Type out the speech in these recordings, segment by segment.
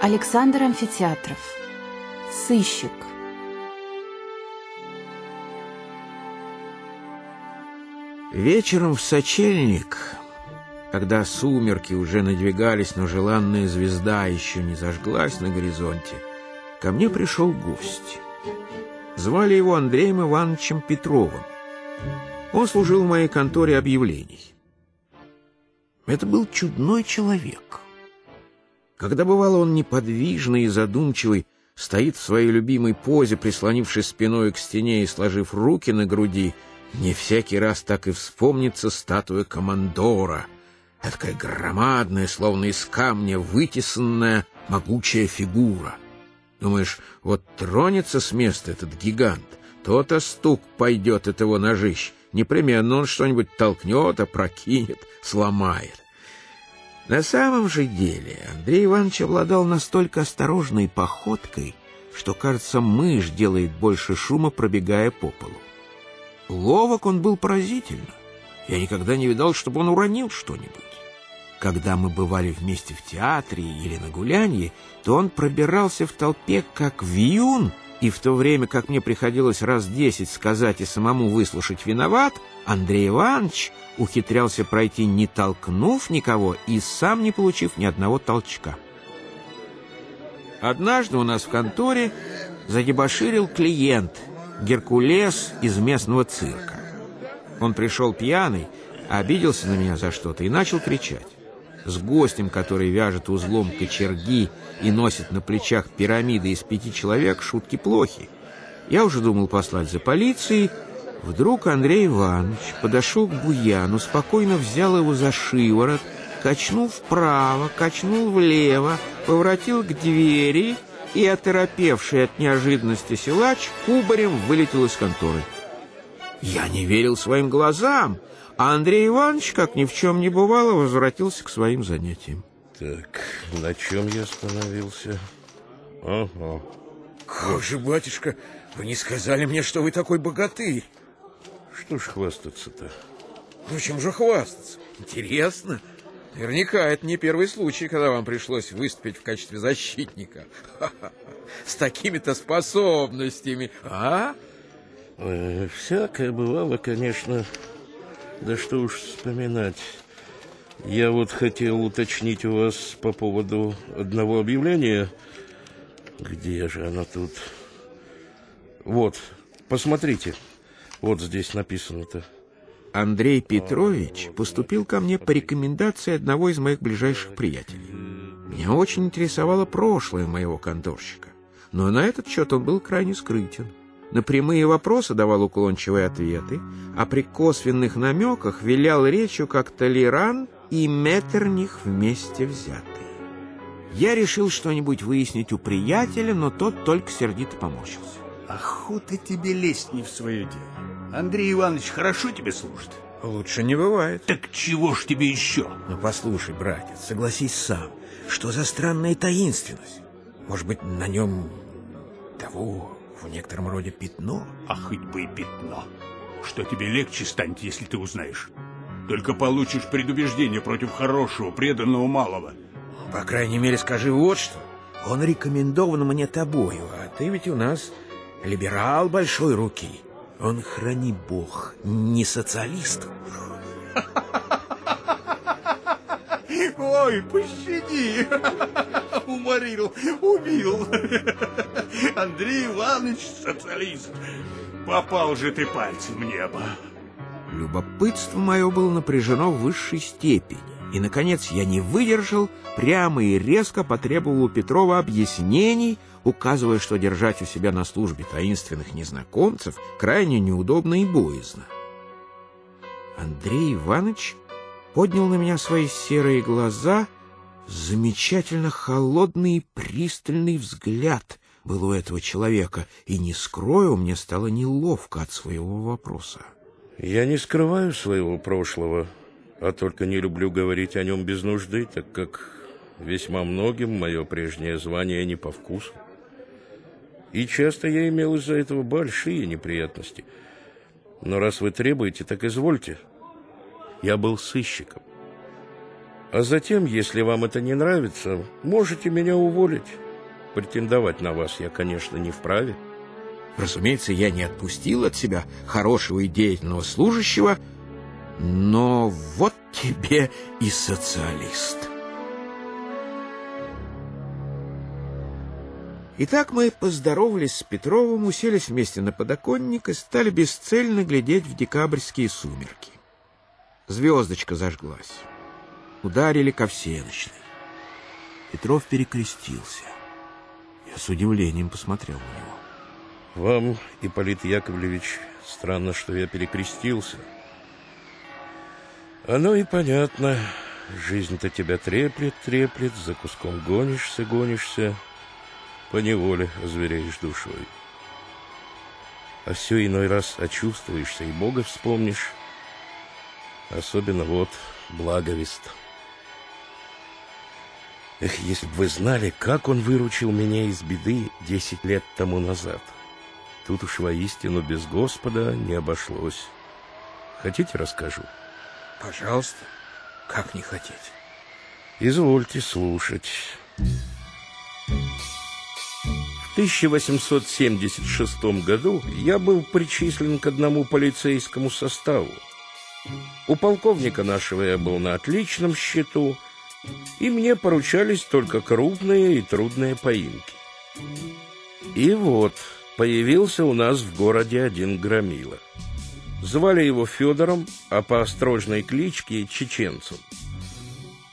Александр Амфитеатров. Сыщик. Вечером в сочельник, когда сумерки уже надвигались, но желанная звезда еще не зажглась на горизонте, ко мне пришел гость. Звали его Андреем Ивановичем Петровым. Он служил в моей конторе объявлений. Это был чудной человек — когда бывало он неподвижный и задумчивый, стоит в своей любимой позе, прислонившись спиной к стене и сложив руки на груди, не всякий раз так и вспомнится статуя командора. Такая громадная, словно из камня вытесанная, могучая фигура. Думаешь, вот тронется с места этот гигант, то-то стук пойдет от его ножищ. Непременно он что-нибудь толкнет, опрокинет, сломает. На самом же деле Андрей Иванович обладал настолько осторожной походкой, что, кажется, мышь делает больше шума, пробегая по полу. Ловок он был поразительно. Я никогда не видал, чтобы он уронил что-нибудь. Когда мы бывали вместе в театре или на гулянье, то он пробирался в толпе как вьюн, и в то время, как мне приходилось раз десять сказать и самому выслушать виноват, Андрей Иванович ухитрялся пройти, не толкнув никого и сам не получив ни одного толчка. Однажды у нас в конторе задебоширил клиент, Геркулес из местного цирка. Он пришел пьяный, обиделся на меня за что-то и начал кричать. С гостем, который вяжет узлом кочерги и носит на плечах пирамиды из пяти человек, шутки плохи. Я уже думал послать за полицией, Вдруг Андрей Иванович подошел к Буяну, спокойно взял его за шиворот, качнул вправо, качнул влево, поворотил к двери и, оторопевший от неожиданности силач, кубарем вылетел из конторы. Я не верил своим глазам, а Андрей Иванович, как ни в чем не бывало, возвратился к своим занятиям. Так, на чем я остановился? Ага. Как же, батюшка, вы не сказали мне, что вы такой богатырь? Что ж хвастаться-то? Ну, чем же хвастаться? Интересно. Наверняка это не первый случай, когда вам пришлось выступить в качестве защитника. С такими-то способностями, а? Э, всякое бывало, конечно. Да что уж вспоминать. Я вот хотел уточнить у вас по поводу одного объявления. Где же оно тут? Вот, посмотрите. Вот здесь написано-то. Андрей Петрович поступил ко мне по рекомендации одного из моих ближайших приятелей. Меня очень интересовало прошлое моего конторщика, но на этот счет он был крайне скрытен. На прямые вопросы давал уклончивые ответы, а при косвенных намеках вилял речью как Толеран и Меттерних вместе взятые. Я решил что-нибудь выяснить у приятеля, но тот только сердито поморщился. Охота тебе лезть не в свое дело. Андрей Иванович хорошо тебе служит? Лучше не бывает. Так чего ж тебе еще? Ну, послушай, братец, согласись сам. Что за странная таинственность? Может быть, на нем того в некотором роде пятно? А хоть бы и пятно. Что тебе легче станет, если ты узнаешь? Только получишь предубеждение против хорошего, преданного малого. По крайней мере, скажи вот что. Он рекомендован мне тобою, а ты ведь у нас либерал большой руки. Он, храни бог, не социалист. Ой, пощади! Уморил, убил. Андрей Иванович социалист. Попал же ты пальцем в небо. Любопытство мое было напряжено в высшей степени. И, наконец, я не выдержал, прямо и резко потребовал у Петрова объяснений, указывая, что держать у себя на службе таинственных незнакомцев крайне неудобно и боязно. Андрей Иванович поднял на меня свои серые глаза, замечательно холодный и пристальный взгляд был у этого человека, и, не скрою, мне стало неловко от своего вопроса. Я не скрываю своего прошлого, а только не люблю говорить о нем без нужды, так как весьма многим мое прежнее звание не по вкусу. И часто я имел из-за этого большие неприятности. Но раз вы требуете, так извольте. Я был сыщиком. А затем, если вам это не нравится, можете меня уволить. Претендовать на вас я, конечно, не вправе. Разумеется, я не отпустил от себя хорошего и деятельного служащего, но вот тебе и социалист. Итак, мы поздоровались с Петровым, уселись вместе на подоконник и стали бесцельно глядеть в декабрьские сумерки. Звездочка зажглась. Ударили ко всеночной. Петров перекрестился. Я с удивлением посмотрел на него. Вам, Ипполит Яковлевич, странно, что я перекрестился. Оно и понятно. Жизнь-то тебя треплет, треплет, за куском гонишься, гонишься, поневоле озвереешь душой. А все иной раз очувствуешься и Бога вспомнишь. Особенно вот благовест. Эх, если бы вы знали, как он выручил меня из беды десять лет тому назад. Тут уж воистину без Господа не обошлось. Хотите, расскажу? Пожалуйста, как не хотеть. Извольте слушать. В 1876 году я был причислен к одному полицейскому составу. У полковника нашего я был на отличном счету, и мне поручались только крупные и трудные поимки. И вот появился у нас в городе один громила. Звали его Федором, а по острожной кличке – Чеченцем.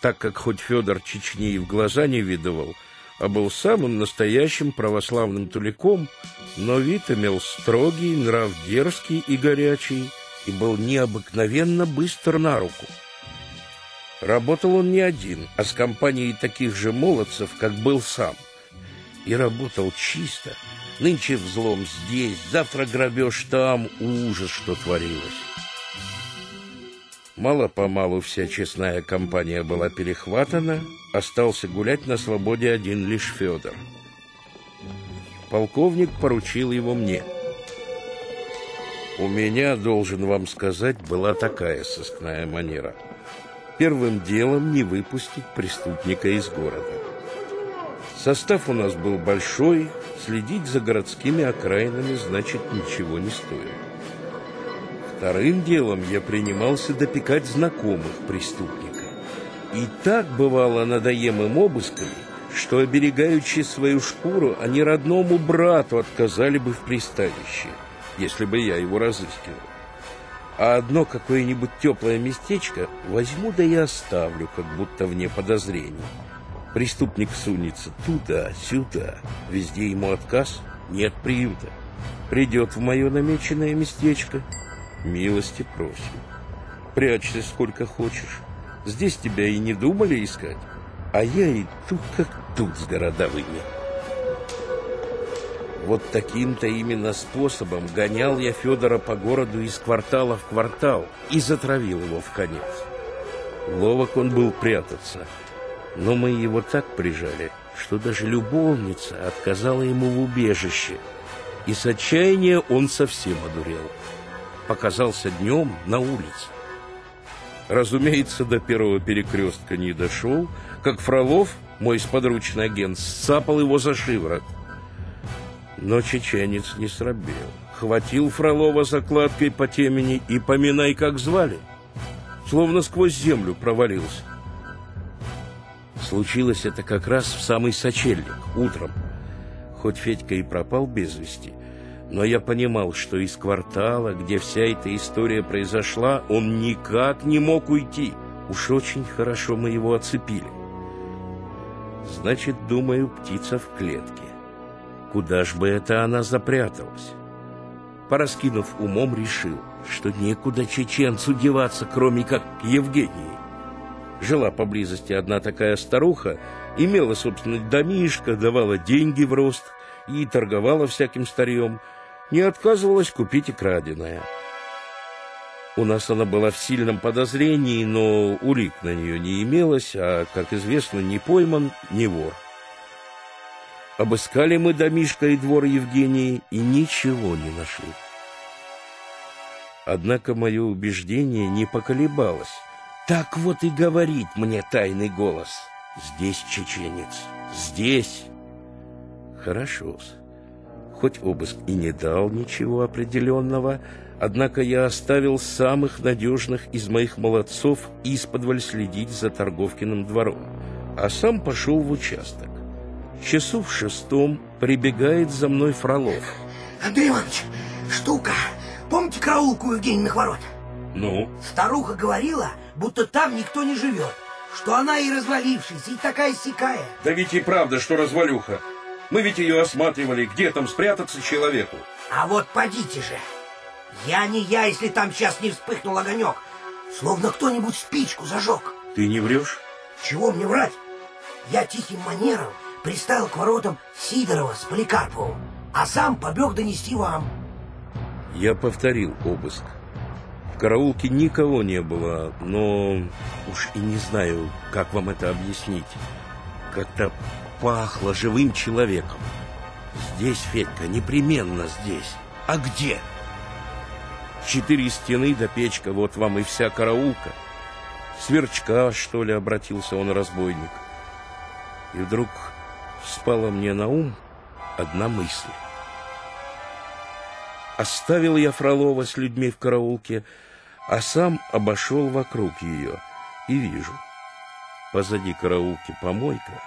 Так как хоть Федор Чечни и в глаза не видывал, а был самым настоящим православным туликом, но вид имел строгий, нрав дерзкий и горячий – и был необыкновенно быстр на руку. Работал он не один, а с компанией таких же молодцев, как был сам. И работал чисто. Нынче взлом здесь, завтра грабеж там, ужас, что творилось. Мало-помалу вся честная компания была перехватана, остался гулять на свободе один лишь Федор. Полковник поручил его мне — у меня, должен вам сказать, была такая сыскная манера. Первым делом не выпустить преступника из города. Состав у нас был большой, следить за городскими окраинами, значит, ничего не стоит. Вторым делом я принимался допекать знакомых преступника. И так бывало надоем им обысками, что, оберегаючи свою шкуру, они родному брату отказали бы в пристанище – если бы я его разыскивал. А одно какое-нибудь теплое местечко возьму да и оставлю, как будто вне подозрений. Преступник сунется туда, сюда, везде ему отказ, нет приюта. Придет в мое намеченное местечко, милости просим. Прячься сколько хочешь. Здесь тебя и не думали искать, а я и тут как тут с городовыми. Вот таким-то именно способом гонял я Федора по городу из квартала в квартал и затравил его в конец. Ловок он был прятаться, но мы его так прижали, что даже любовница отказала ему в убежище, и с отчаяния он совсем одурел. Показался днем на улице. Разумеется, до первого перекрестка не дошел, как Фролов, мой сподручный агент, сцапал его за шиворот – но чеченец не срабел. Хватил Фролова закладкой по темени и поминай, как звали. Словно сквозь землю провалился. Случилось это как раз в самый сочельник, утром. Хоть Федька и пропал без вести, но я понимал, что из квартала, где вся эта история произошла, он никак не мог уйти. Уж очень хорошо мы его оцепили. Значит, думаю, птица в клетке. Куда ж бы это она запряталась? Пораскинув умом, решил, что некуда чеченцу деваться, кроме как к Евгении. Жила поблизости одна такая старуха, имела, собственно, домишко, давала деньги в рост и торговала всяким старьем, не отказывалась купить и краденое. У нас она была в сильном подозрении, но улик на нее не имелось, а, как известно, не пойман, не вор. Обыскали мы домишко и двор Евгении и ничего не нашли. Однако мое убеждение не поколебалось. Так вот и говорит мне тайный голос. Здесь чеченец, здесь. Хорошо. Хоть обыск и не дал ничего определенного, однако я оставил самых надежных из моих молодцов исподволь следить за Торговкиным двором, а сам пошел в участок. Часу в шестом прибегает за мной Фролов. Андрей Иванович, штука. Помните караулку у Евгеньевых ворот? Ну? Старуха говорила, будто там никто не живет, что она и развалившаяся, и такая сякая. Да ведь и правда, что развалюха. Мы ведь ее осматривали, где там спрятаться человеку. А вот подите же. Я не я, если там сейчас не вспыхнул огонек. Словно кто-нибудь спичку зажег. Ты не врешь? Чего мне врать? Я тихим манером приставил к воротам Сидорова с Поликарповым, а сам побег донести вам. Я повторил обыск. Караулке никого не было, но уж и не знаю, как вам это объяснить. Как-то пахло живым человеком. Здесь, Федька, непременно здесь. А где? Четыре стены до печка, вот вам и вся караулка. Сверчка, что ли, обратился он разбойник. И вдруг спала мне на ум одна мысль. Оставил я Фролова с людьми в караулке, а сам обошел вокруг ее и вижу. Позади караулки помойка,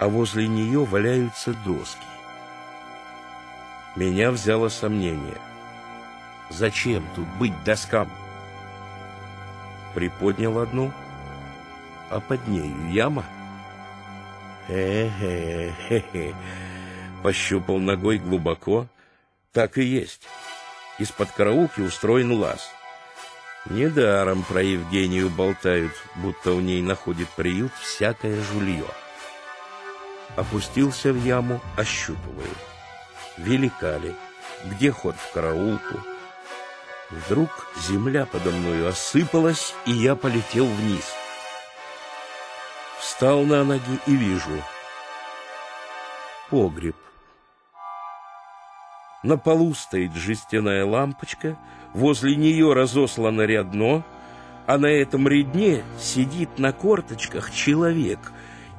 а возле нее валяются доски. Меня взяло сомнение. Зачем тут быть доскам? Приподнял одну, а под нею яма. Хе-хе-хе-хе. Пощупал ногой глубоко. Так и есть. Из-под караулки устроен лаз. Недаром про Евгению болтают, будто у ней находит приют всякое жулье. Опустился в яму, ощупываю. Велика ли? Где ход в караулку? Вдруг земля подо мною осыпалась, и я полетел вниз. Встал на ноги и вижу. Погреб. На полу стоит жестяная лампочка, возле нее разослано рядно, а на этом рядне сидит на корточках человек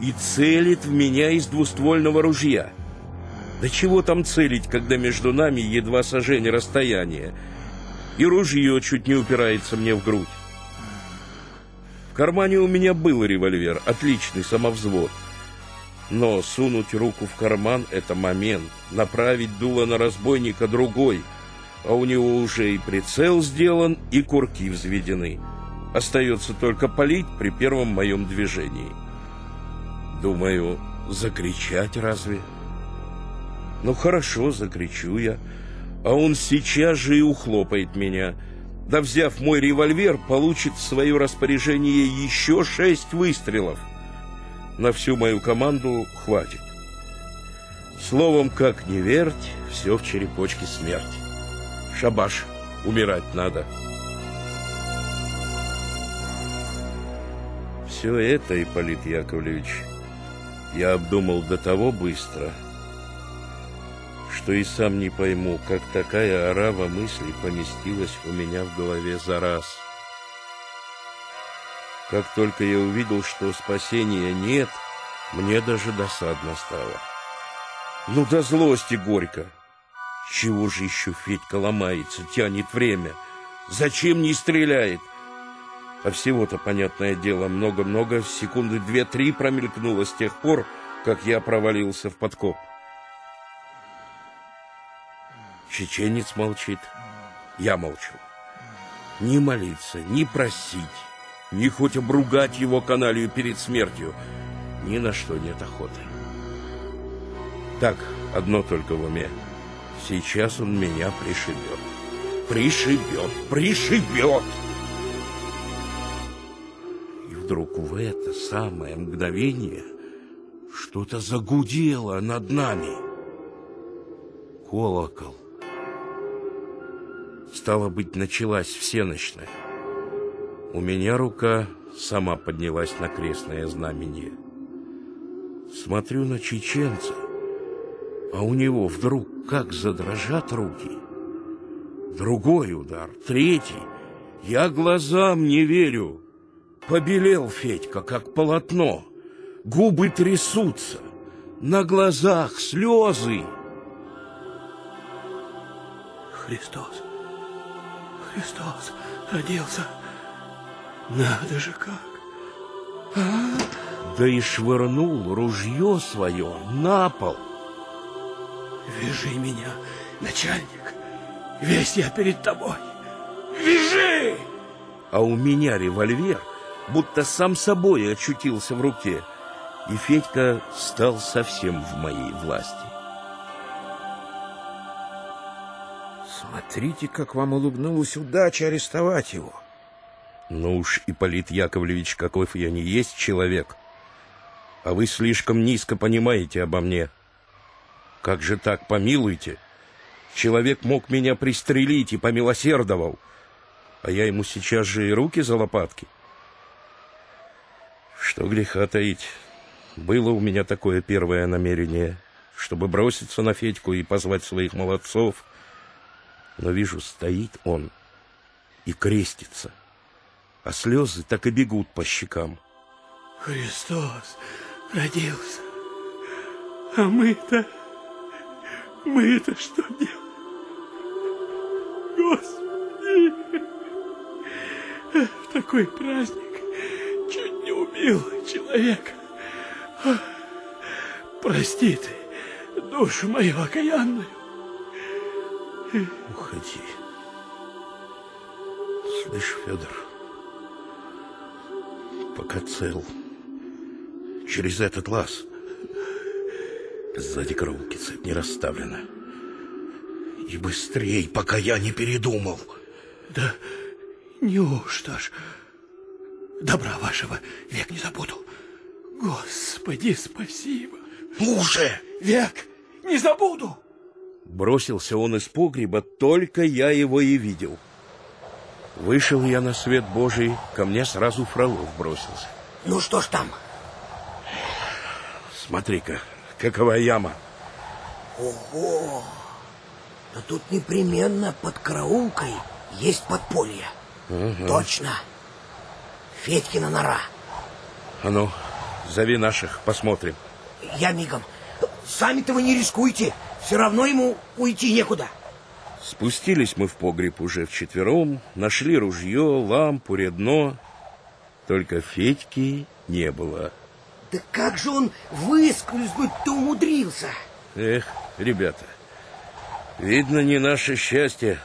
и целит в меня из двуствольного ружья. Да чего там целить, когда между нами едва сожжение расстояния, и ружье чуть не упирается мне в грудь. В кармане у меня был револьвер, отличный самовзвод. Но сунуть руку в карман — это момент, направить дуло на разбойника другой, а у него уже и прицел сделан, и курки взведены. Остается только палить при первом моем движении. Думаю, закричать разве? Ну хорошо, закричу я, а он сейчас же и ухлопает меня. Да взяв мой револьвер, получит в свое распоряжение еще шесть выстрелов — на всю мою команду хватит. Словом, как не верть, все в черепочке смерть. Шабаш, умирать надо. Все это, Ипполит Яковлевич, я обдумал до того быстро, что и сам не пойму, как такая орава мыслей поместилась у меня в голове за раз — как только я увидел, что спасения нет, мне даже досадно стало. Ну, до злости горько. Чего же еще Федька ломается, тянет время? Зачем не стреляет? А всего-то, понятное дело, много-много, секунды две-три промелькнуло с тех пор, как я провалился в подкоп. Чеченец молчит, я молчу. Ни молиться, ни просить, ни хоть обругать его каналью перед смертью. Ни на что нет охоты. Так, одно только в уме. Сейчас он меня пришибет. Пришибет, пришибет! И вдруг в это самое мгновение что-то загудело над нами. Колокол. Стало быть, началась всеночная. У меня рука сама поднялась на крестное знамение. Смотрю на чеченца, а у него вдруг как задрожат руки. Другой удар, третий. Я глазам не верю. Побелел Федька, как полотно. Губы трясутся. На глазах слезы. Христос, Христос родился. Надо же как. Да и швырнул ружье свое на пол. Вяжи меня, начальник. Весь я перед тобой. Вяжи! А у меня револьвер будто сам собой очутился в руке. И Федька стал совсем в моей власти. Смотрите, как вам улыбнулась удача арестовать его. Ну уж, Ипполит Яковлевич, каков я не есть человек. А вы слишком низко понимаете обо мне. Как же так, помилуйте? Человек мог меня пристрелить и помилосердовал, а я ему сейчас же и руки за лопатки. Что греха таить, было у меня такое первое намерение, чтобы броситься на Федьку и позвать своих молодцов, но вижу, стоит он и крестится, а слезы так и бегут по щекам. Христос родился. А мы-то... Мы-то что делаем? Господи! В такой праздник чуть не убил человека. Прости ты душу мою окаянную. Уходи. Слышь, Федор, пока цел, через этот лаз сзади караулки цепь не расставлена. И быстрей, пока я не передумал. Да неужто ж добра вашего век не забуду. Господи, спасибо. Уже! Век не забуду. Бросился он из погреба, только я его и видел. Вышел я на свет Божий, ко мне сразу Фролов бросился. Ну что ж там? Смотри-ка, какова яма. Ого! Да тут непременно под караулкой есть подполье. Точно. Федькина нора. А ну, зови наших, посмотрим. Я мигом. Сами-то вы не рискуйте. Все равно ему уйти некуда. Спустились мы в погреб уже вчетвером, нашли ружье, лампу, редно. Только Федьки не было. Да как же он выскользнуть-то умудрился? Эх, ребята, видно, не наше счастье.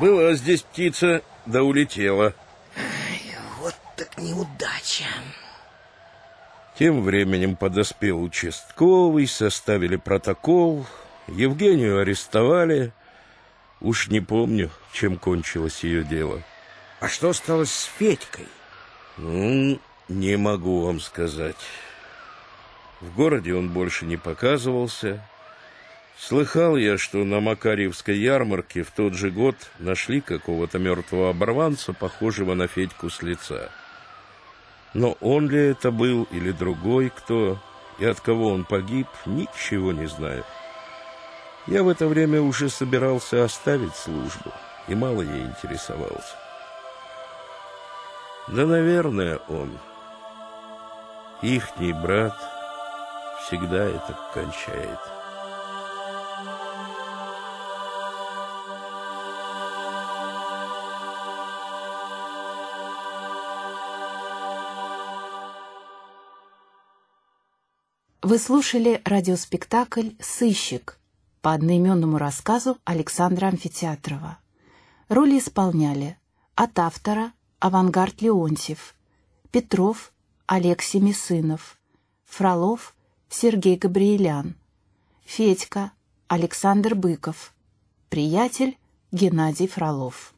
Была здесь птица, да улетела. Ай, вот так неудача. Тем временем подоспел участковый, составили протокол, Евгению арестовали. Уж не помню, чем кончилось ее дело. А что стало с Федькой? Ну, не могу вам сказать. В городе он больше не показывался. Слыхал я, что на Макарьевской ярмарке в тот же год нашли какого-то мертвого оборванца, похожего на Федьку с лица. Но он ли это был или другой кто, и от кого он погиб, ничего не знаю. Я в это время уже собирался оставить службу, и мало ей интересовался. Да, наверное, он, ихний брат, всегда это кончает. Вы слушали радиоспектакль «Сыщик» по одноименному рассказу Александра Амфитеатрова. Роли исполняли от автора Авангард Леонтьев, Петров Олег Семисынов, Фролов Сергей Габриэлян, Федька Александр Быков, приятель Геннадий Фролов.